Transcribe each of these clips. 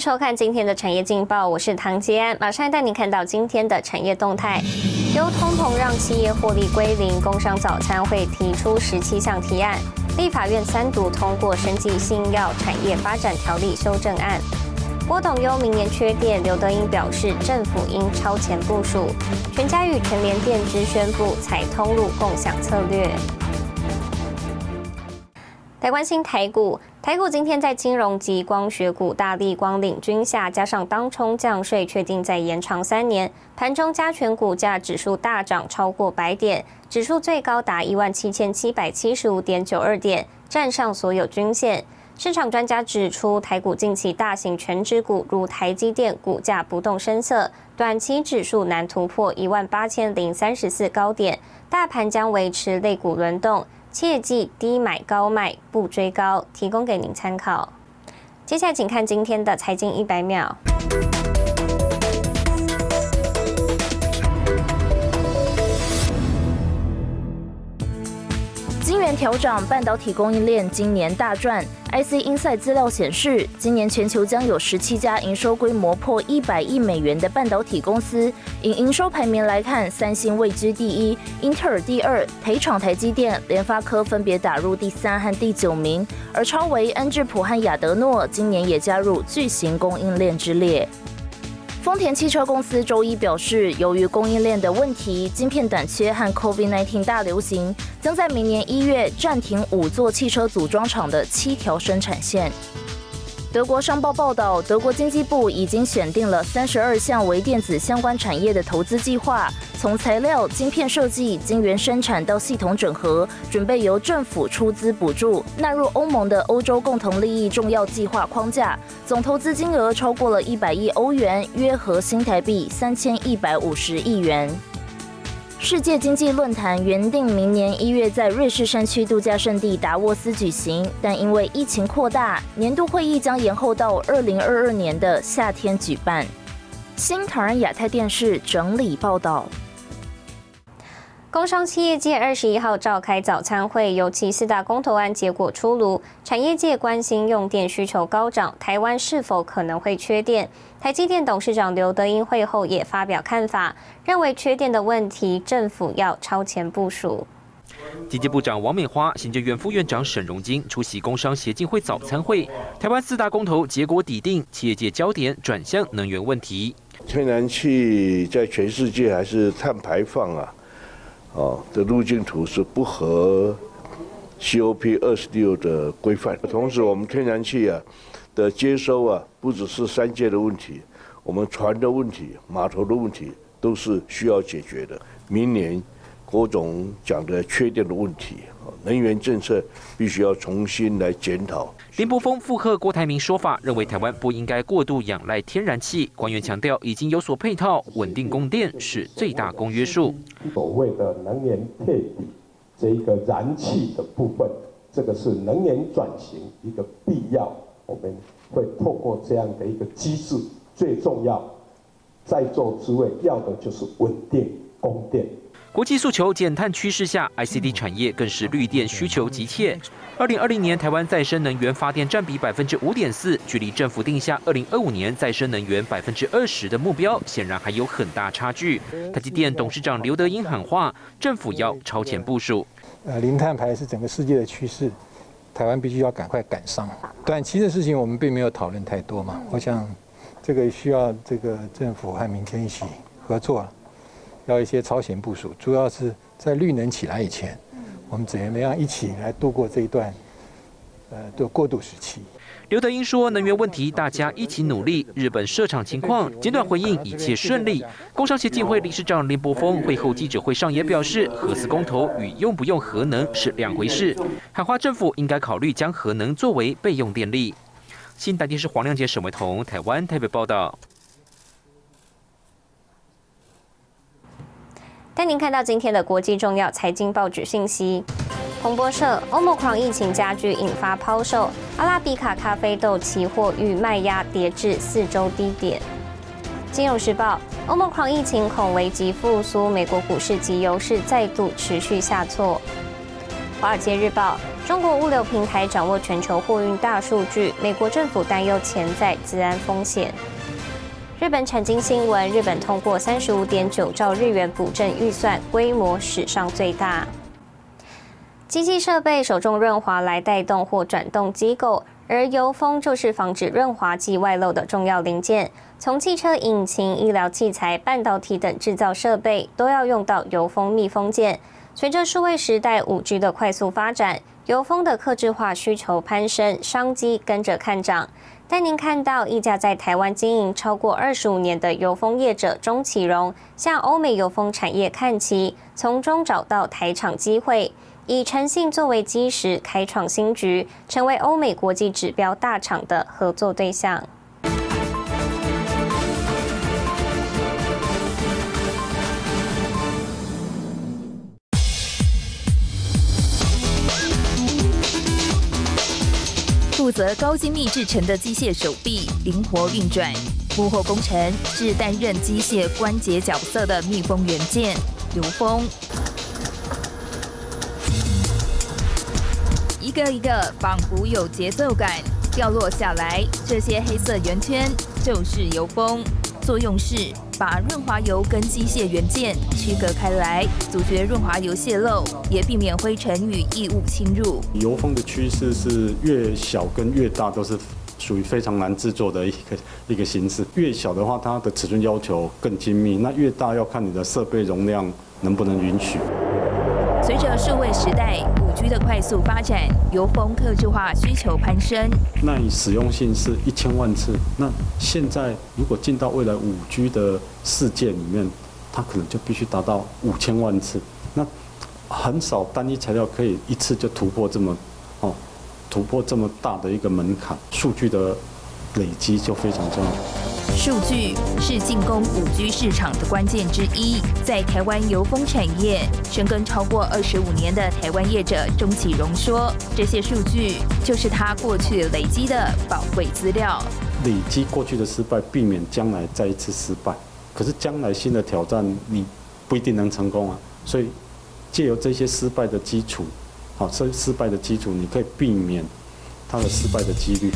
收看今天的产业劲报，我是唐杰安，马上带你看到今天的产业动态。由通膨让企业获利归零，工商早餐会提出十七项提案，立法院三读通过生技新药产业发展条例修正案。郭董优明年缺电，刘德英表示政府应超前部署。全家与全联电之宣布采通路共享策略。来关心台股，台股今天在金融及光学股大力光领军下，加上当冲降税确定再延长三年，盘中加权股价指数大涨超过百点，指数最高达一万七千七百七十五点九二点，站上所有均线。市场专家指出，台股近期大型全指股如台积电股价不动声色，短期指数难突破一万八千零三十四高点，大盘将维持类股轮动。切记低买高卖，不追高，提供给您参考。接下来，请看今天的财经一百秒。调涨，半导体供应链今年大赚。IC Insight 资料显示，今年全球将有十七家营收规模破一百亿美元的半导体公司。以营收排名来看，三星位居第一，英特尔第二，台厂台积电、联发科分别打入第三和第九名。而超维、恩智浦和亚德诺今年也加入巨型供应链之列。丰田汽车公司周一表示，由于供应链的问题，晶片短缺和 COVID-19 大流行，将在明年一月暂停五座汽车组装厂的七条生产线。德国商报报道，德国经济部已经选定了三十二项微电子相关产业的投资计划，从材料、晶片设计、晶圆生产到系统整合，准备由政府出资补助，纳入欧盟的欧洲共同利益重要计划框架，总投资金额超过了一百亿欧元，约合新台币三千一百五十亿元。世界经济论坛原定明年一月在瑞士山区度假胜地达沃斯举行，但因为疫情扩大，年度会议将延后到二零二二年的夏天举办。新唐人亚太电视整理报道。工商企业界二十一号召开早餐会，尤其四大公投案结果出炉，产业界关心用电需求高涨，台湾是否可能会缺电？台积电董事长刘德英会后也发表看法，认为缺电的问题，政府要超前部署。经济部长王美花、行政院副院长沈荣金出席工商协进会早餐会，台湾四大公投结果抵定，企业界焦点转向能源问题。天然气在全世界还是碳排放啊？哦，的路径图是不合 COP 二十六的规范。同时，我们天然气啊的接收啊，不只是三界的问题，我们船的问题、码头的问题都是需要解决的。明年郭总讲的缺电的问题。能源政策必须要重新来检讨。林柏峰附和郭台铭说法，认为台湾不应该过度仰赖天然气。官员强调，已经有所配套，稳定供电是最大公约数。所谓的能源配比，这一个燃气的部分，这个是能源转型一个必要。我们会透过这样的一个机制，最重要，在座诸位要的就是稳定供电。国际诉求减碳趋势下，ICD 产业更是绿电需求急切。二零二零年台湾再生能源发电占比百分之五点四，距离政府定下二零二五年再生能源百分之二十的目标，显然还有很大差距。台积电董事长刘德英喊话，政府要超前部署。呃，零碳排是整个世界的趋势，台湾必须要赶快赶上。短期的事情我们并没有讨论太多嘛，我想这个需要这个政府和民间一起合作。要一些超前部署，主要是在绿能起来以前，我们怎么样一起来度过这一段呃的过渡时期？刘德英说：“能源问题大家一起努力。日本设厂情况，简短回应一切顺利。”工商协进会理事长林柏峰会后记者会上也表示，核四公投与用不用核能是两回事，喊话政府应该考虑将核能作为备用电力。新台电视黄亮杰、沈维彤，台湾台北报道。带您看到今天的国际重要财经报纸信息。彭博社：欧盟狂疫情加剧，引发抛售。阿拉比卡咖啡豆期货与卖压跌至四周低点。金融时报：欧盟狂疫情恐危及复苏，美国股市及油市再度持续下挫。华尔街日报》：中国物流平台掌握全球货运大数据，美国政府担忧潜在治安风险。日本产经新闻：日本通过三十五点九兆日元补正预算，规模史上最大。机器设备手重润滑来带动或转动机构，而油封就是防止润滑剂外漏的重要零件。从汽车引擎、医疗器材、半导体等制造设备，都要用到油封密封件。随着数位时代五 G 的快速发展，油封的客制化需求攀升，商机跟着看涨。带您看到一家在台湾经营超过二十五年的油封业者钟启荣，向欧美油封产业看齐，从中找到台场机会。以诚信作为基石，开创新局，成为欧美国际指标大厂的合作对象。负责高精密制成的机械手臂灵活运转，幕后工程是担任机械关节角色的密封元件油封。一个一个仿佛有节奏感掉落下来，这些黑色圆圈就是油封，作用是把润滑油跟机械元件区隔开来，阻绝润滑油泄漏，也避免灰尘与异物侵入。油封的趋势是越小跟越大都是属于非常难制作的一个 一个形式，越小的话它的尺寸要求更精密，那越大要看你的设备容量能不能允许。随着数位时代五 G 的快速发展，油封客制化需求攀升。那你使用性是一千万次，那现在如果进到未来五 G 的世界里面，它可能就必须达到五千万次。那很少单一材料可以一次就突破这么哦，突破这么大的一个门槛，数据的累积就非常重要。数据是进攻五 G 市场的关键之一。在台湾油封产业深耕超过二十五年的台湾业者钟启荣说：“这些数据就是他过去累积的宝贵资料。累积过去的失败，避免将来再一次失败。可是将来新的挑战，你不一定能成功啊。所以借由这些失败的基础，好，这失败的基础，你可以避免它的失败的几率。”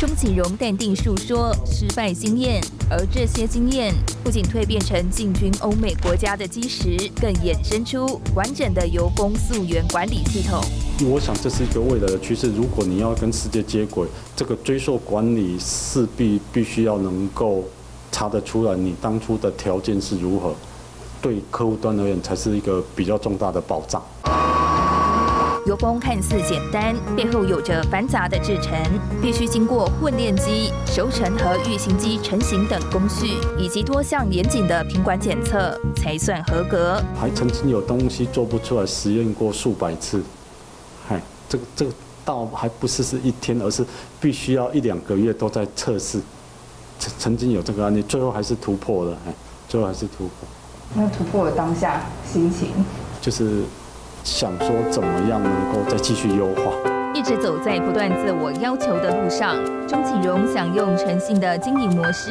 钟启荣淡定述说失败经验，而这些经验不仅蜕变成进军欧美国家的基石，更衍生出完整的油工溯源管理系统。我想这是一个未来的趋势。如果你要跟世界接轨，这个追溯管理势必必须要能够查得出来你当初的条件是如何，对客户端而言才是一个比较重大的保障。油封看似简单，背后有着繁杂的制程，必须经过混炼机、熟成和预型机成型等工序，以及多项严谨的品管检测，才算合格。还曾经有东西做不出来，实验过数百次，嗨，这个这个倒还不是是一天，而是必须要一两个月都在测试。曾曾经有这个案例，最后还是突破了，哎，最后还是突破。那突破了当下心情？就是。想说怎么样能够再继续优化，一直走在不断自我要求的路上。钟启荣想用诚信的经营模式，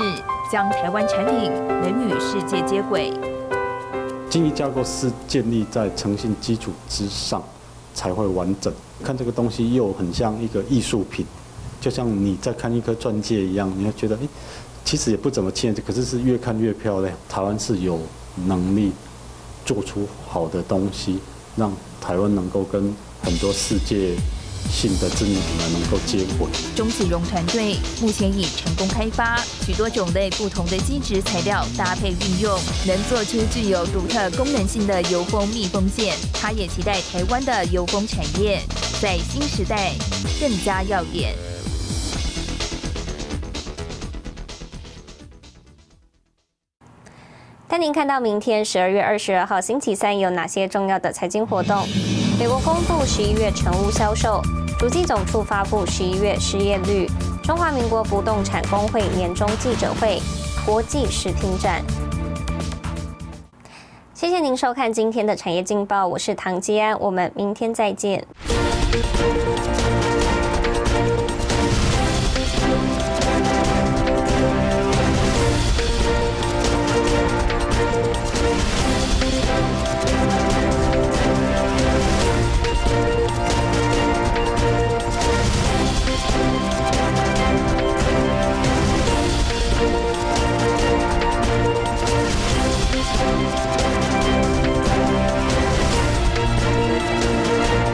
将台湾产品能与世界接轨。经营架构是建立在诚信基础之上，才会完整。看这个东西又很像一个艺术品，就像你在看一颗钻戒一样，你会觉得，哎，其实也不怎么欠，可是是越看越漂亮。台湾是有能力做出好的东西。让台湾能够跟很多世界性的知名品牌能够接轨。钟启荣团队目前已成功开发许多种类不同的基质材料搭配运用，能做出具有独特功能性的油封密封件。他也期待台湾的油封产业在新时代更加耀眼。您看到明天十二月二十二号星期三有哪些重要的财经活动？美国公布十一月成屋销售，主计总处发布十一月失业率，中华民国不动产工会年终记者会，国际视听展。谢谢您收看今天的产业劲报，我是唐基安，我们明天再见。